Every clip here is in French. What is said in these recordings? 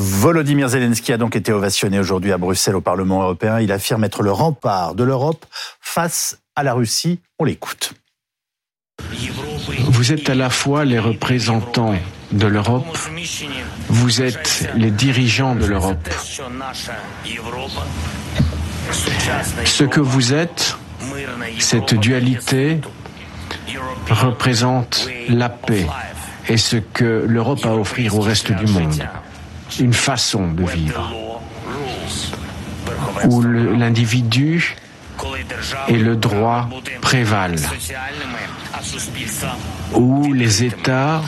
Volodymyr Zelensky a donc été ovationné aujourd'hui à Bruxelles au Parlement européen. Il affirme être le rempart de l'Europe face à la Russie. On l'écoute. Vous êtes à la fois les représentants de l'Europe, vous êtes les dirigeants de l'Europe. Ce que vous êtes, cette dualité représente la paix et ce que l'Europe a à offrir au reste du monde. Une façon de vivre où l'individu et le droit prévalent, où les États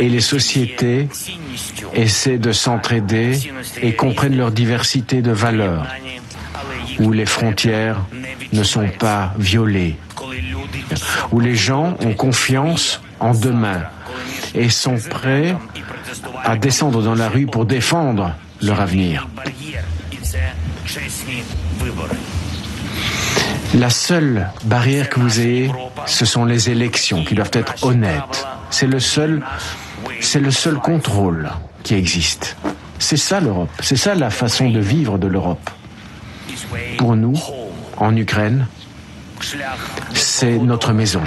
et les sociétés essaient de s'entraider et comprennent leur diversité de valeurs, où les frontières ne sont pas violées, où les gens ont confiance en demain et sont prêts à descendre dans la rue pour défendre leur avenir. La seule barrière que vous ayez, ce sont les élections qui doivent être honnêtes. C'est le seul, c'est le seul contrôle qui existe. C'est ça l'Europe. C'est ça la façon de vivre de l'Europe. Pour nous, en Ukraine, c'est notre maison.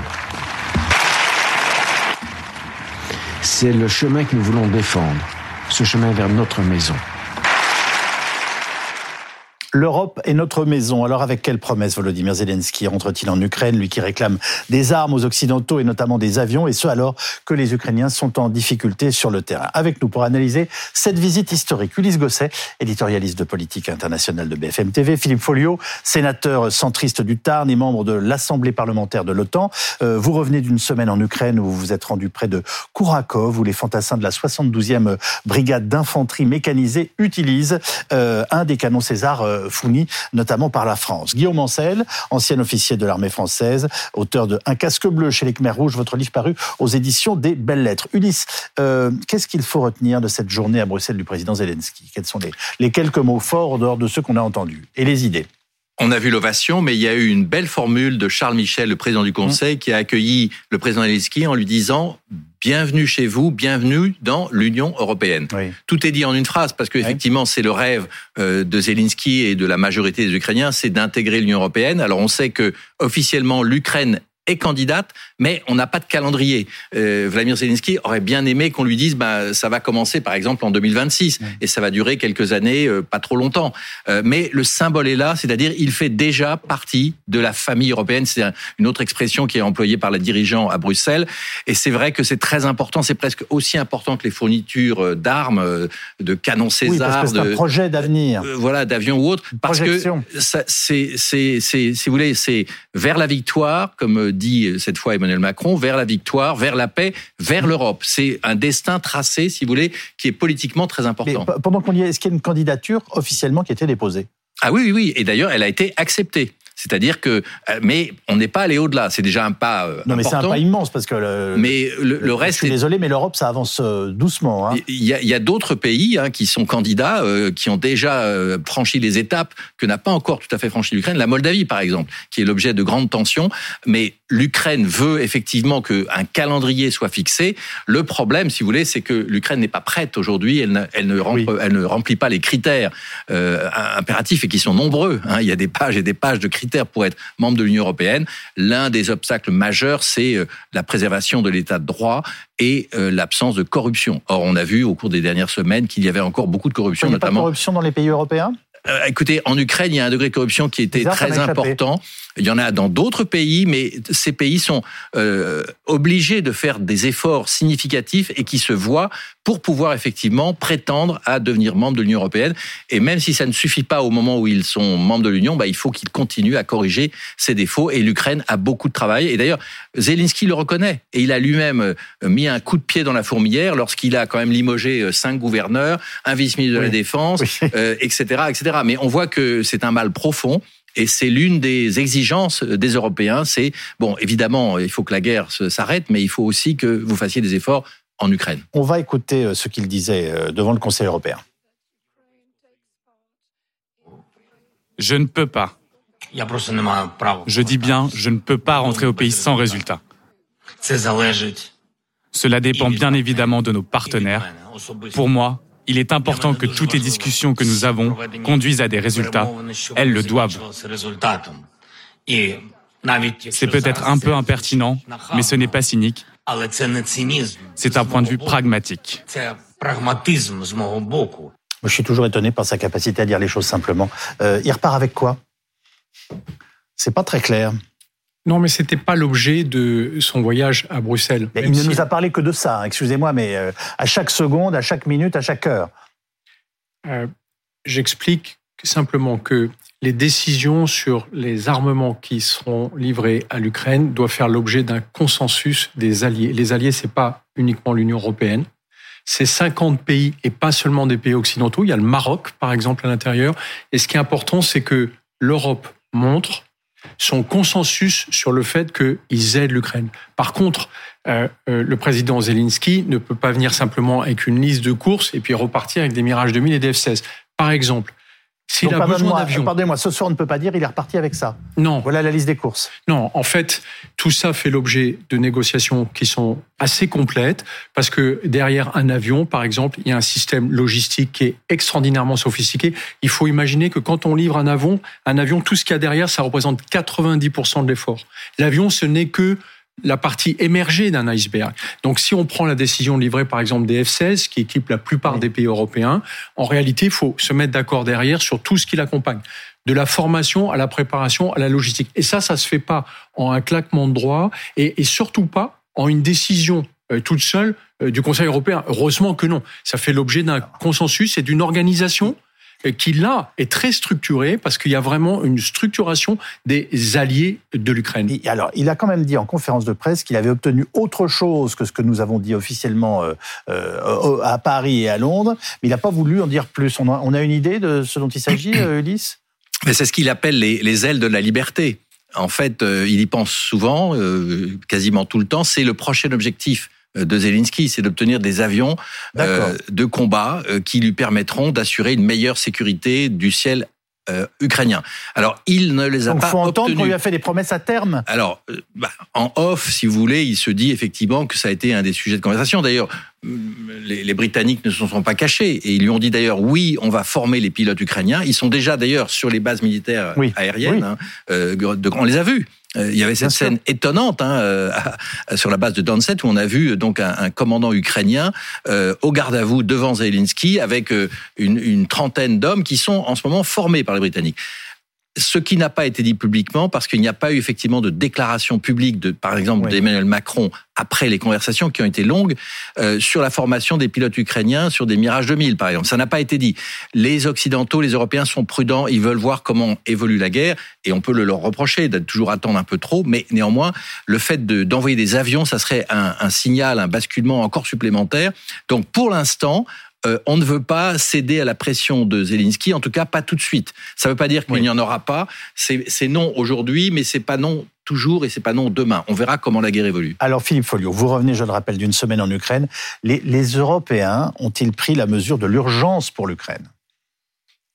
C'est le chemin que nous voulons défendre, ce chemin vers notre maison. L'Europe est notre maison. Alors avec quelle promesse Volodymyr Zelensky rentre-t-il en Ukraine, lui qui réclame des armes aux Occidentaux et notamment des avions, et ce alors que les Ukrainiens sont en difficulté sur le terrain Avec nous pour analyser cette visite historique, Ulysse Gosset, éditorialiste de politique internationale de BFM TV, Philippe Folio, sénateur centriste du Tarn et membre de l'Assemblée parlementaire de l'OTAN. Euh, vous revenez d'une semaine en Ukraine où vous vous êtes rendu près de Kourakov, où les fantassins de la 72e brigade d'infanterie mécanisée utilisent euh, un des canons César euh, fournis notamment par la France. Guillaume Ancel, ancien officier de l'armée française, auteur de Un casque bleu chez les Khmers rouges, votre livre paru aux éditions des Belles Lettres. Ulysse, euh, qu'est-ce qu'il faut retenir de cette journée à Bruxelles du président Zelensky? Quels sont les, les quelques mots forts en dehors de ceux qu'on a entendus? Et les idées? On a vu l'ovation, mais il y a eu une belle formule de Charles Michel, le président du Conseil, mmh. qui a accueilli le président Zelensky en lui disant bienvenue chez vous, bienvenue dans l'Union européenne. Tout est dit en une phrase parce qu'effectivement, c'est le rêve euh, de Zelensky et de la majorité des Ukrainiens, c'est d'intégrer l'Union européenne. Alors on sait que officiellement l'Ukraine est candidate, mais on n'a pas de calendrier. Euh, Vladimir Zelensky aurait bien aimé qu'on lui dise, bah, ça va commencer par exemple en 2026 et ça va durer quelques années, euh, pas trop longtemps. Euh, mais le symbole est là, c'est-à-dire il fait déjà partie de la famille européenne. C'est une autre expression qui est employée par les dirigeants à Bruxelles. Et c'est vrai que c'est très important, c'est presque aussi important que les fournitures d'armes, de canons César. Oui, que c'est un projet d'avenir. voilà, d'avions ou autres. Parce que c'est, c'est, si vous voulez, c'est vers la victoire, comme dit cette fois Emmanuel Macron, vers la victoire, vers la paix, vers l'Europe. C'est un destin tracé, si vous voulez, qui est politiquement très important. pendant qu'on y est, est-ce qu'il y a une candidature officiellement qui a été déposée? Ah oui, oui, oui. Et d'ailleurs, elle a été acceptée. C'est-à-dire que, euh, mais on n'est pas allé au-delà. C'est déjà un pas euh, non, mais c'est un pas immense parce que le, mais le, reste. Je suis désolé, mais l'Europe ça avance euh, doucement. Hein. Il y a, d'autres pays hein, qui sont candidats, qui ont déjà franchi les étapes que n'a pas encore tout à fait franchi l'Ukraine. La Moldavie, par exemple, qui est l'objet de grandes tensions, mais l'Ukraine veut effectivement qu'un calendrier soit fixé. Le problème, si vous voulez, c'est que l'Ukraine n'est pas prête aujourd'hui. Elle ne, elle, ne remplit, elle ne remplit pas les critères impératifs et qui sont nombreux. Hein. Il y a des pages et des pages de critères pour être membre de l'Union européenne. L'un des obstacles majeurs, c'est euh, la préservation de l'état de droit et euh, l'absence de corruption. Or, on a vu au cours des dernières semaines qu'il y avait encore beaucoup de corruption, il notamment. Pas de corruption dans les pays européens? Euh, écoutez, en Ukraine, il y a un degré de corruption qui était très important. Il y en a dans d'autres pays, mais ces pays sont euh, obligés de faire des efforts significatifs et qui se voient pour pouvoir effectivement prétendre à devenir membre de l'Union européenne. Et même si ça ne suffit pas au moment où ils sont membres de l'Union, bah, il faut qu'ils continuent à corriger ces défauts. Et l'Ukraine a beaucoup de travail. Et d'ailleurs, Zelensky le reconnaît. Et il a lui-même euh, mis un coup de pied dans la fourmilière lorsqu'il a quand même limogé euh, cinq gouverneurs, un vice-ministre de la Défense, etc., etc. Mais on voit que c'est un mal profond. Et c'est l'une des exigences des Européens. C'est, bon, évidemment, il faut que la guerre s'arrête, mais il faut aussi que vous fassiez des efforts en Ukraine. On va écouter euh, ce qu'il disait euh, devant le Conseil européen. Je ne peux pas. Je dis bien, je ne peux pas rentrer au pays sans résultat. Cela dépend bien évidemment de nos partenaires. Pour moi, Il est important que toutes les discussions que nous avons conduisent à des résultats. Elles le doivent. C'est peut-être un peu impertinent, mais ce n'est pas cynique. C'est un point de vue pragmatique. Je suis toujours étonné par sa capacité à dire les choses simplement. Euh, il repart avec quoi? C'est pas très clair. Non, mais c'était pas l'objet de son voyage à Bruxelles. il ne nous a parlé que de ça. Hein, excusez-moi, mais euh, à chaque seconde, à chaque minute, à chaque heure. Euh, j'explique simplement que les décisions sur les armements qui seront livrés à l'Ukraine doivent faire l'objet d'un consensus des alliés. Les alliés, c'est pas uniquement l'Union européenne, c'est 50 pays et pas seulement des pays occidentaux. Il y a le Maroc, par exemple, à l'intérieur. Et ce qui est important, c'est que l'Europe montre son consensus sur le fait qu'ils aident l'Ukraine. Par contre, euh, euh, le président Zelensky ne peut pas venir simplement avec une liste de courses et puis repartir avec des Mirage 2000 et des F-16. Par exemple, s'il a besoin d'avions. Pardonnez-moi, ce soir on ne peut pas dire il est reparti avec ça. Non. Voilà la liste des courses. Non, en fait, tout ça fait l'objet de négociations qui sont assez complètes parce que derrière un avion, par exemple, il y a un système logistique qui est extraordinairement sophistiqué. Il faut imaginer que quand on livre un avion, un avion, tout ce qu'il y a derrière, ça représente 90% de l'effort. L'avion, ce n'est que la partie émergée d'un iceberg. Donc si on prend la décision de livrer par exemple des F-16 qui équipent la plupart des pays européens, en réalité, il faut se mettre d'accord derrière sur tout ce qui l'accompagne de la formation à la préparation à la logistique. Et ça, ça se fait pas en un claquement de droit et, surtout pas en une décision euh, toute seule euh, du Conseil européen. Heureusement que non. Ça fait l'objet d'un consensus et d'une organisation qui là est très structuré parce qu'il y a vraiment une structuration des alliés de l'Ukraine. Alors, il a quand même dit en conférence de presse qu'il avait obtenu autre chose que ce que nous avons dit officiellement euh, euh, à Paris et à Londres, mais il n'a pas voulu en dire plus. On a, on a, une idée de ce dont il s'agit, euh, Ulysse? Mais c'est ce qu'il appelle les, les, ailes de la liberté. En fait, il y pense souvent, quasiment tout le temps. C'est le prochain objectif de Zelensky, c'est d'obtenir des avions euh, de combat euh, qui lui permettront d'assurer une meilleure sécurité du ciel euh, ukrainien. Alors, il ne les a Donc, pas faut entendre qu'on lui a fait des promesses à terme. Alors, bah, en off, si vous voulez, il se dit effectivement que ça a été un des sujets de conversation. D'ailleurs, les, Britanniques ne se sont pas cachés et ils lui ont dit d'ailleurs oui, on va former les pilotes ukrainiens. Ils sont déjà d'ailleurs sur les bases militaires aériennes. Hein, on les a vus. Euh, il y avait cette scène étonnante hein, euh, sur la base de Donset où on a vu donc un, commandant ukrainien euh, au garde à vous devant Zelensky avec une, une trentaine d'hommes qui sont en ce moment formés par les Britanniques ce qui n'a pas été dit publiquement parce qu'il n'y a pas eu effectivement de déclaration publique de, par exemple, d'Emmanuel Macron après les conversations qui ont été longues euh, sur la formation des pilotes ukrainiens sur des Mirage 2000, par exemple. Ça n'a pas été dit. Les Occidentaux, les Européens sont prudents, ils veulent voir comment évolue la guerre et on peut le leur reprocher d'être toujours attendre un peu trop, mais néanmoins, le fait d'envoyer des avions, ça serait un, un signal, un basculement encore supplémentaire. Donc pour l'instant, euh, on ne veut pas céder à la pression de Zelensky, en tout cas pas tout de suite. Ça ne veut pas dire qu'il n'y en aura pas. C'est non aujourd'hui, mais c'est pas non toujours et c'est pas non demain. On verra comment la guerre évolue. Alors Philippe Folio, vous revenez, je le rappelle, d'une semaine en Ukraine. Les, Européens ont-ils pris la mesure de l'urgence pour l'Ukraine?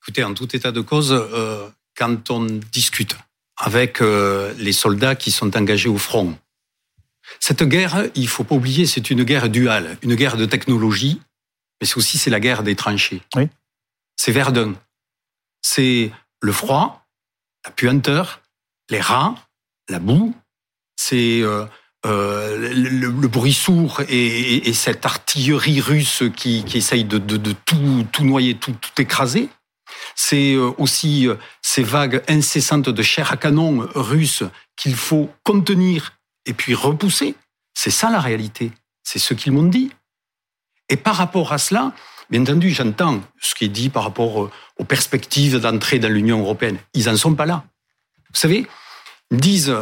Écoutez, en tout état de cause, euh, quand on discute avec euh, les soldats qui sont engagés au front, cette guerre, il faut pas oublier, c'est une guerre duale, une guerre de technologie mais c'est aussi c'est la guerre des tranchées. Oui. C'est Verdun. C'est le froid, la puanteur, les rats, la boue. C'est euh, euh, le, bruit sourd et, cette artillerie russe qui, essaye de, tout, tout, noyer, tout, tout écraser. C'est euh, aussi ces vagues incessantes de chair à canon russe qu'il faut contenir et puis repousser. C'est ça la réalité. C'est ce qu'ils m'ont dit. Et par rapport à cela, bien entendu, j'entends ce qui est dit par rapport euh, aux perspectives d'entrée dans l'Union européenne. Ils n'en sont pas là. Vous savez, ils disent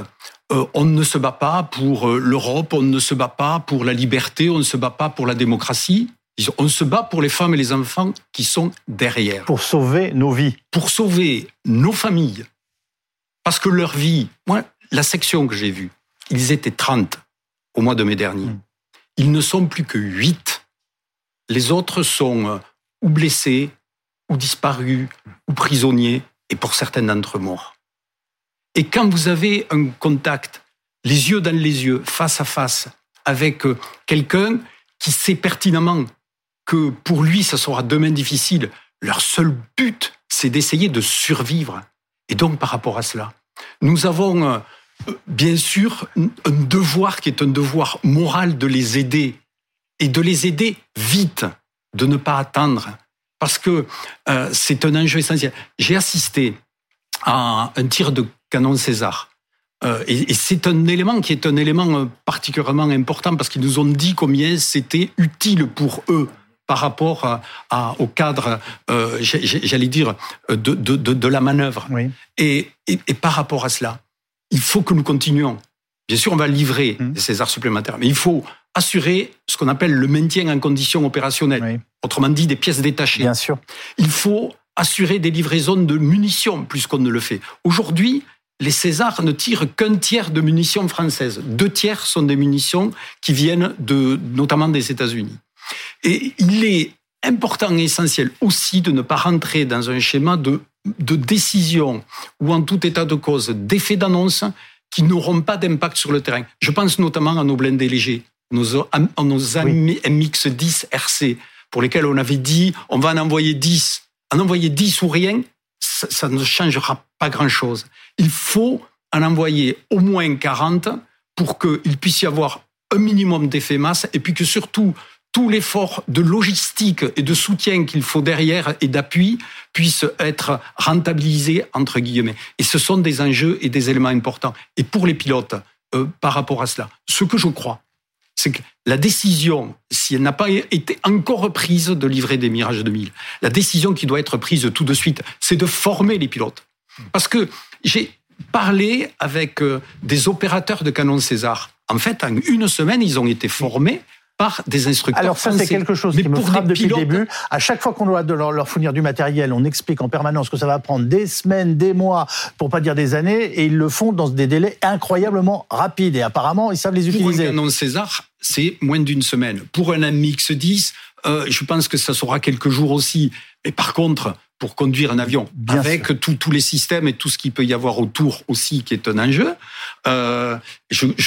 euh, on ne se bat pas pour euh, l'Europe, on ne se bat pas pour la liberté, on ne se bat pas pour la démocratie. on se bat pour les femmes et les enfants qui sont derrière. Pour sauver nos vies. Pour sauver nos familles. Parce que leur vie, moi, la section que j'ai vue, ils étaient 30 au mois de mai dernier. Hmm. Ils ne sont plus que 8 les autres sont euh, ou blessés, ou disparus, ou prisonniers, et pour certains d'entre eux morts. Et quand vous avez un contact, les yeux dans les yeux, face à face, avec euh, quelqu'un qui sait pertinemment que pour lui, ça sera demain difficile. Leur seul but, c'est d'essayer de survivre. Et donc, par rapport à cela, nous avons euh, bien sûr un devoir qui est un devoir moral de les aider et de les aider vite, de ne pas attendre, parce que euh, c'est un enjeu essentiel. J'ai assisté à un tir de canon César. Euh, et, c'est un élément qui est un élément euh, particulièrement important parce qu'ils nous ont dit combien c'était utile pour eux par rapport à, au cadre, j'allais dire, de, de, de, la manœuvre. Et, et, et, par rapport à cela, il faut que nous continuions. Bien sûr, on va livrer mmh. des Césars supplémentaires, mais il faut assurer ce qu'on appelle le maintien en condition opérationnelle. Autrement dit, des pièces détachées. Bien sûr. Il faut assurer des livraisons de munitions plus qu'on ne le fait. Aujourd'hui, les Césars ne tirent qu'un tiers de munitions françaises. Deux tiers sont des munitions qui viennent de, notamment des États-Unis. Et il est important et essentiel aussi de ne pas rentrer dans un schéma de, de décision ou en tout état de cause d'effets d'annonce qui n'auront pas d'impact sur le terrain. Je pense notamment à nos blindés légers nos, nos amis MX-10 RC, pour lesquels on avait dit on va en envoyer 10. En envoyer 10 ou rien, ça, ça ne changera pas grand-chose. Il faut en envoyer au moins 40 pour qu'il puisse y avoir un minimum d'effet masse et puis que surtout tout l'effort de logistique et de soutien qu'il faut derrière et d'appui puisse être rentabilisé entre guillemets. Et ce sont des enjeux et des éléments importants. Et pour les pilotes, euh, par rapport à cela, ce que je crois, c'est que la décision, si elle n'a pas été encore prise de livrer des Mirage 2000, la décision qui doit être prise tout de suite, c'est de former les pilotes. Parce que j'ai parlé avec euh, des opérateurs de canon César. En fait, en une semaine, ils ont été formés par des instructeurs Alors ça, c'est quelque chose qui me frappe depuis le début. À chaque fois qu'on doit leur, fournir du matériel, on explique en permanence que ça va prendre des semaines, des mois, pour pas dire des années, et ils le font dans des délais incroyablement rapides. Et apparemment, ils savent les utiliser. Pour un canon César, c'est moins d'une semaine. Pour un MX-10, euh, je pense que ça sera quelques jours aussi. Mais par contre, pour conduire un avion avec tous les systèmes et tout ce qu'il peut y avoir autour aussi, qui est un enjeu, euh,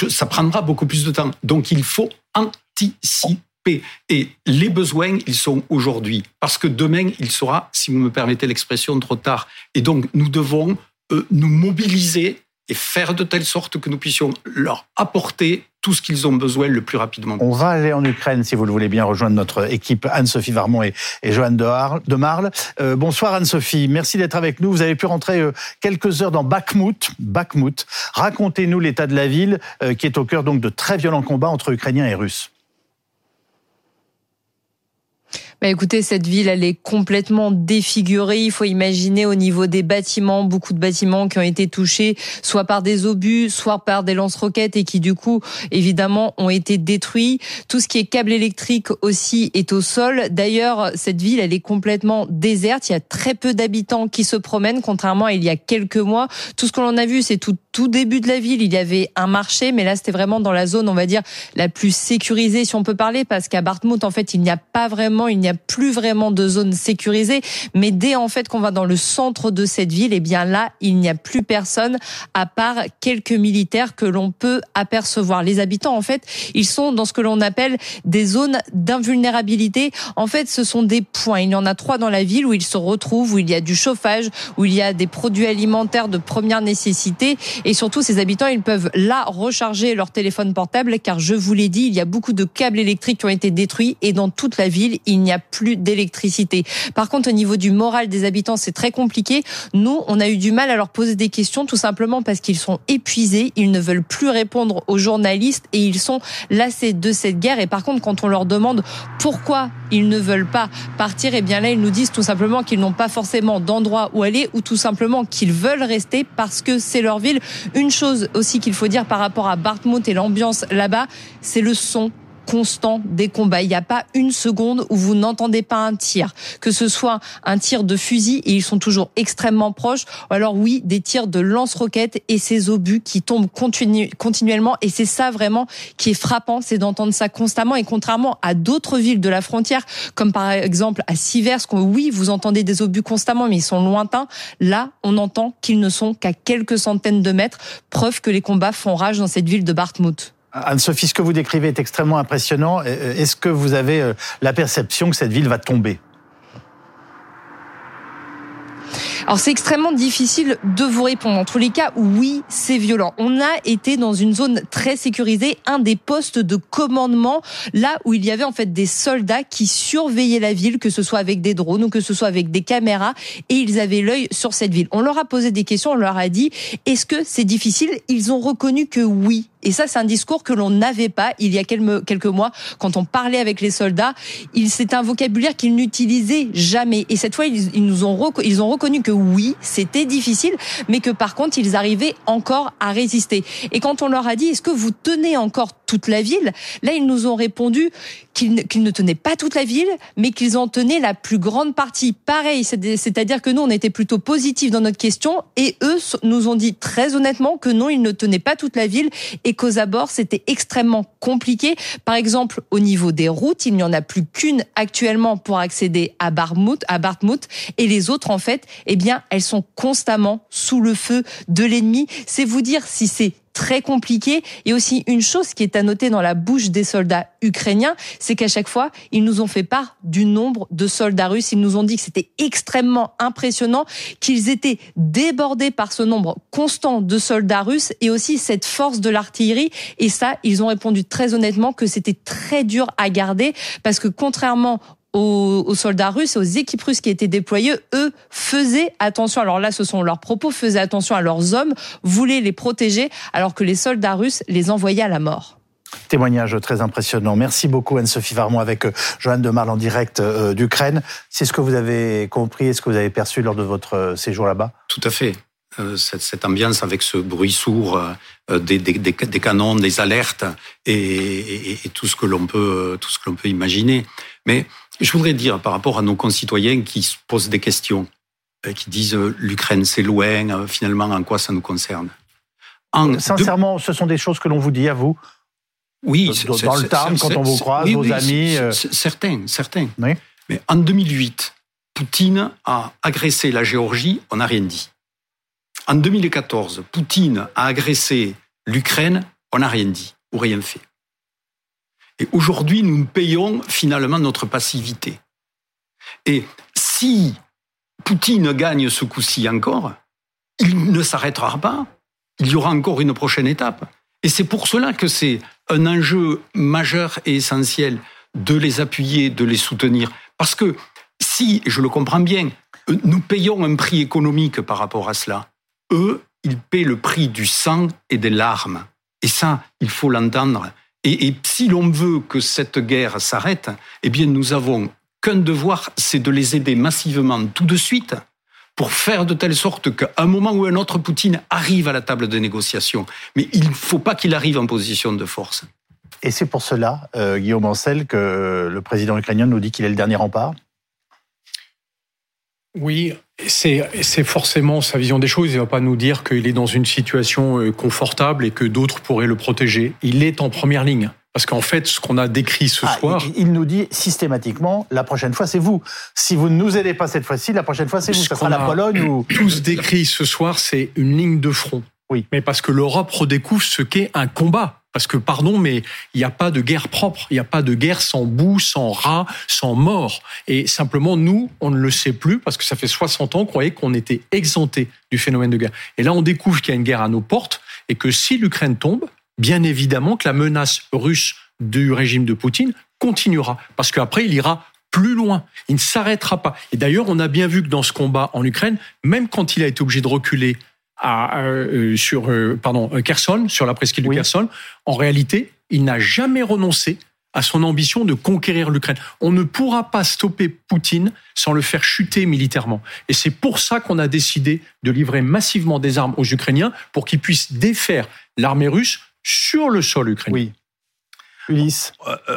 ça prendra beaucoup plus de temps. Donc il faut anticiper. Et les besoins, ils sont aujourd'hui. Parce que demain, il sera, si vous me permettez l'expression, trop tard. Et donc, nous devons euh, nous mobiliser et faire de telle sorte que nous puissions leur apporter tout ce qu'ils ont besoin le plus rapidement On va aller en Ukraine, si vous le voulez bien, rejoindre notre équipe Anne-Sophie Varmont et, et Joanne de, Marle. Euh, bonsoir Anne-Sophie, merci d'être avec nous. Vous avez pu rentrer euh, quelques heures dans Bakhmut. Bakhmut. Racontez-nous l'état de la ville euh, qui est au cœur donc de très violents combats entre Ukrainiens et Russes. Bah, écoutez, cette ville, elle est complètement défigurée. Il faut imaginer au niveau des bâtiments, beaucoup de bâtiments qui ont été touchés, soit par des obus, soit par des lance-roquettes et qui, du coup, évidemment, ont été détruits. Tout ce qui est câble électrique aussi est au sol. D'ailleurs, cette ville, elle est complètement déserte. Il y a très peu d'habitants qui se promènent, contrairement à il y a quelques mois. Tout ce que l'on a vu, c'est tout, tout début de la ville. Il y avait un marché, mais là, c'était vraiment dans la zone, on va dire, la plus sécurisée, si on peut parler, parce qu'à Bartmouth, en fait, il n'y a pas vraiment, il n'y a plus vraiment de zone sécurisée. Mais dès en fait qu'on va dans le centre de cette ville, eh bien là, il n'y a plus personne à part quelques militaires que l'on peut apercevoir. Les habitants, en fait, ils sont dans ce que l'on appelle des zones d'invulnérabilité. En fait, ce sont des points. Il y en a trois dans la ville où ils se retrouvent, où il y a du chauffage, où il y a des produits alimentaires de première nécessité. Et surtout, ces habitants, ils peuvent là recharger leur téléphone portable, car je vous l'ai dit, il y a beaucoup de câbles électriques qui ont été détruits et dans toute la ville, il n'y a plus d'électricité. Par contre, au niveau du moral des habitants, c'est très compliqué. Nous, on a eu du mal à leur poser des questions, tout simplement parce qu'ils sont épuisés, ils ne veulent plus répondre aux journalistes et ils sont lassés de cette guerre. Et par contre, quand on leur demande pourquoi ils ne veulent pas partir, eh bien là, ils nous disent tout simplement qu'ils n'ont pas forcément d'endroit où aller ou tout simplement qu'ils veulent rester parce que c'est leur ville. Une chose aussi qu'il faut dire par rapport à Bartmouth et l'ambiance là-bas, c'est le son constant des combats. Il n'y a pas une seconde où vous n'entendez pas un tir, que ce soit un tir de fusil et ils sont toujours extrêmement proches, ou alors oui, des tirs de lance-roquettes et ces obus qui tombent continuellement. Et c'est ça vraiment qui est frappant, c'est d'entendre ça constamment. Et contrairement à d'autres villes de la frontière, comme par exemple à Sivers, où oui, vous entendez des obus constamment, mais ils sont lointains. Là, on entend qu'ils ne sont qu'à quelques centaines de mètres, preuve que les combats font rage dans cette ville de Bartmouth. Anne-Sophie, ce que vous décrivez est extrêmement impressionnant. Est-ce que vous avez la perception que cette ville va tomber? Alors c'est extrêmement difficile de vous répondre. En tous les cas, oui, c'est violent. On a été dans une zone très sécurisée, un des postes de commandement, là où il y avait en fait des soldats qui surveillaient la ville, que ce soit avec des drones ou que ce soit avec des caméras, et ils avaient l'œil sur cette ville. On leur a posé des questions, on leur a dit, est-ce que c'est difficile? Ils ont reconnu que oui, et ça, c'est un discours que l'on n'avait pas il y a quelques mois quand on parlait avec les soldats. C'est un vocabulaire qu'ils n'utilisaient jamais. Et cette fois, ils, nous ont, ils ont reconnu que oui, c'était difficile, mais que par contre, ils arrivaient encore à résister. Et quand on leur a dit, est-ce que vous tenez encore toute la ville Là, ils nous ont répondu qu'ils ne tenaient pas toute la ville, mais qu'ils en tenaient la plus grande partie. Pareil, c'est-à-dire que nous, on était plutôt positifs dans notre question, et eux nous ont dit très honnêtement que non, ils ne tenaient pas toute la ville et qu'aux abords, c'était extrêmement compliqué. Par exemple, au niveau des routes, il n'y en a plus qu'une actuellement pour accéder à Barmouth, à Bartmouth, et les autres, en fait, eh bien, elles sont constamment sous le feu de l'ennemi. C'est vous dire si c'est très compliqué. Et aussi une chose qui est à noter dans la bouche des soldats ukrainiens, c'est qu'à chaque fois, ils nous ont fait part du nombre de soldats russes. Ils nous ont dit que c'était extrêmement impressionnant, qu'ils étaient débordés par ce nombre constant de soldats russes et aussi cette force de l'artillerie. Et ça, ils ont répondu très honnêtement que c'était très dur à garder parce que contrairement aux, soldats russes, aux équipes russes qui étaient déployées, eux faisaient attention. Alors là, ce sont leurs propos, faisaient attention à leurs hommes, voulaient les protéger, alors que les soldats russes les envoyaient à la mort. Témoignage très impressionnant. Merci beaucoup Anne-Sophie Varmont avec euh, Joanne de Marle en direct euh, d'Ukraine. C'est ce que vous avez compris et ce que vous avez perçu lors de votre euh, séjour là-bas? Tout à fait. Cette, ambiance avec ce bruit sourd des, canons, des alertes et, et tout ce que l'on peut, tout ce que l'on peut imaginer. Mais je voudrais dire par rapport à nos concitoyens qui se posent des questions, euh, qui disent euh, l'Ukraine c'est loin, euh, finalement en quoi ça nous concerne? Sincèrement, ce sont des choses que l'on vous dit à vous Oui, dans, le Tarn, quand on vous croise, vos amis. Certains, certains. Mais en 2008, Poutine a agressé la Géorgie, on n'a rien dit. En 2014, Poutine a agressé l'Ukraine, on n'a rien dit ou rien fait. Et aujourd'hui, nous payons finalement notre passivité. Et si Poutine gagne ce coup-ci encore, il ne s'arrêtera pas. Il y aura encore une prochaine étape. Et c'est pour cela que c'est un enjeu majeur et essentiel de les appuyer, de les soutenir. Parce que si, je le comprends bien, nous payons un prix économique par rapport à cela, eux, ils paient le prix du sang et des larmes. Et ça, il faut l'entendre. Et, si l'on veut que cette guerre s'arrête, eh bien, nous avons qu'un devoir, c'est de les aider massivement tout de suite pour faire de telle sorte qu'à un moment ou un autre, Poutine arrive à la table de négociation. Mais il ne faut pas qu'il arrive en position de force. Et c'est pour cela, euh, Guillaume Ancel, que le président ukrainien nous dit qu'il est le dernier rempart? Oui, c'est forcément sa vision des choses. Il ne va pas nous dire qu'il est dans une situation euh, confortable et que d'autres pourraient le protéger. Il est en première ligne. Parce qu'en fait, ce qu'on a décrit ce ah, soir. Il, nous dit systématiquement la prochaine fois, c'est vous. Si vous ne nous aidez pas cette fois-ci, la prochaine fois, c'est vous. Ça sera la Pologne ou. Tous décrit ce soir, c'est une ligne de front. Oui. Mais parce que l'Europe redécouvre ce qu'est un combat. Parce que, pardon, mais il n'y a pas de guerre propre, il n'y a pas de guerre sans boue, sans rat, sans mort. Et simplement, nous, on ne le sait plus parce que ça fait 60 ans qu'on croyait qu'on était exempté du phénomène de guerre. Et là, on découvre qu'il y a une guerre à nos portes et que si l'Ukraine tombe, bien évidemment que la menace russe du régime de Poutine continuera. Parce qu'après, il ira plus loin. Il ne s'arrêtera pas. Et d'ailleurs, on a bien vu que dans ce combat en Ukraine, même quand il a été obligé de reculer à, euh, sur euh, pardon euh, Kherson, sur la presqu'île de Kherson, en réalité, il n'a jamais renoncé à son ambition de conquérir l'Ukraine. On ne pourra pas stopper Poutine sans le faire chuter militairement. Et c'est pour ça qu'on a décidé de livrer massivement des armes aux Ukrainiens pour qu'ils puissent défaire l'armée russe sur le sol ukrainien. Oui. Ulysse.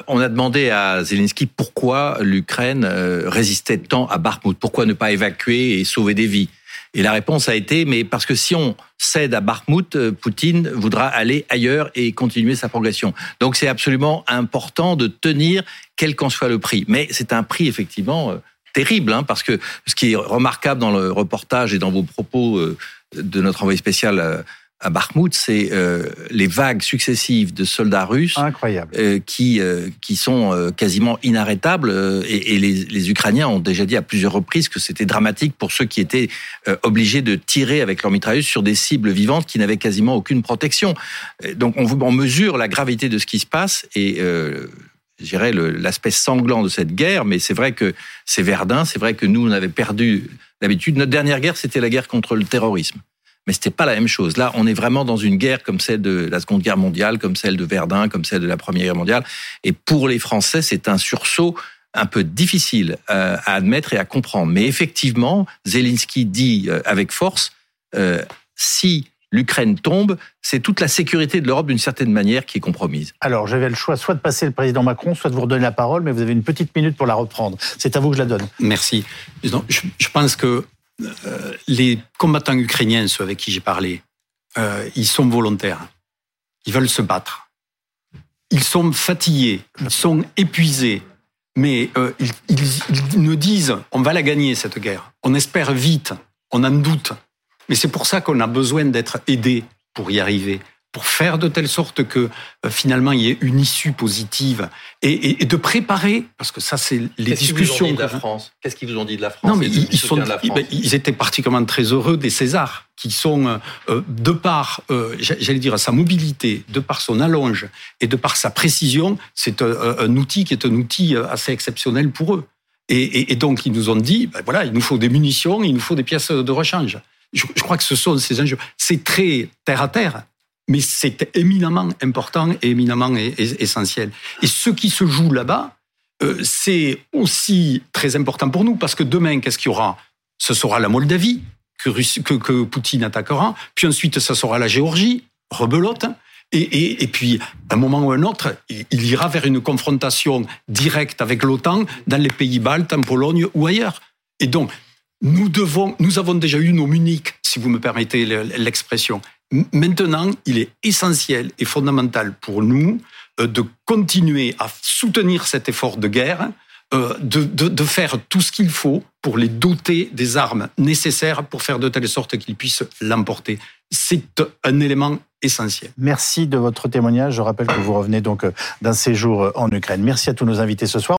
On a demandé à Zelensky pourquoi l'Ukraine résistait tant à Bakhmut, pourquoi ne pas évacuer et sauver des vies? Et la réponse a été, mais parce que si on cède à Bakhmut, euh, Poutine voudra aller ailleurs et continuer sa progression. Donc c'est absolument important de tenir, quel qu'en soit le prix. Mais c'est un prix effectivement euh, terrible, hein, parce que ce qui est remarquable dans le reportage et dans vos propos euh, de notre envoyé spécial à Bakhmut, c'est euh, les vagues successives de soldats russes Incroyable. Euh, qui euh, qui sont quasiment inarrêtables et, et les, les, Ukrainiens ont déjà dit à plusieurs reprises que c'était dramatique pour ceux qui étaient obligés de tirer avec leur mitrailleuse sur des cibles vivantes qui n'avaient quasiment aucune protection. Donc on, on, mesure la gravité de ce qui se passe et je dirais l'aspect sanglant de cette guerre, mais c'est vrai que c'est Verdun, c'est vrai que nous on avait perdu l'habitude. Notre dernière guerre, c'était la guerre contre le terrorisme mais c'était pas la même chose. Là, on est vraiment dans une guerre comme celle de la Seconde Guerre mondiale, comme celle de Verdun, comme celle de la Première Guerre mondiale. Et pour les Français, c'est un sursaut un peu difficile euh, à admettre et à comprendre. Mais effectivement, Zelensky dit euh, avec force, euh, si l'Ukraine tombe, c'est toute la sécurité de l'Europe d'une certaine manière qui est compromise. Alors, j'avais le choix soit de passer le président Macron, soit de vous redonner la parole, mais vous avez une petite minute pour la reprendre. C'est à vous que je la donne. Merci. Je pense que les combattants ukrainiens, ceux avec qui j'ai parlé, euh, ils sont volontaires. Ils veulent se battre. Ils sont fatigués, ils sont épuisés, mais euh, ils, ils, nous disent on va la gagner cette guerre. On espère vite, on en doute. Mais c'est pour ça qu'on a besoin d'être aidés pour y arriver pour faire de telle sorte que euh, finalement il y ait une issue positive et, de préparer, parce que ça c'est les discussions. de la France? Qu'est-ce qu'ils vous ont dit de la France? Non, mais ils, sont, ben, ils, étaient particulièrement très heureux des Césars, qui sont euh, euh, de par, j'allais dire, sa mobilité, de par son allonge et de par sa précision, c'est un, outil qui est un outil assez exceptionnel pour eux. Et, donc ils nous ont dit, ben voilà, il nous faut des munitions, il nous faut des pièces de rechange. Je, je crois que ce sont ces enjeux. C'est très terre à terre mais c'est éminemment important et éminemment essentiel. Et ce qui se joue là-bas, euh, c'est aussi très important pour nous, parce que demain, qu'est-ce qu'il y aura? Ce sera la Moldavie que, Poutine attaquera, puis ensuite, ce sera la Géorgie, rebelote, et, puis, à un moment ou un autre, il ira vers une confrontation directe avec l'OTAN dans les pays baltes, en Pologne ou ailleurs. Et donc, nous nous avons déjà eu nos Munich, si vous me permettez l'expression. Maintenant, il est essentiel et fondamental pour nous euh, de continuer à soutenir cet effort de guerre, euh, de, faire tout ce qu'il faut pour les doter des armes nécessaires pour faire de telle sorte qu'ils puissent l'emporter. C'est un élément essentiel. Merci de votre témoignage. Je rappelle que vous revenez donc euh, d'un séjour en Ukraine. Merci à tous nos invités ce soir.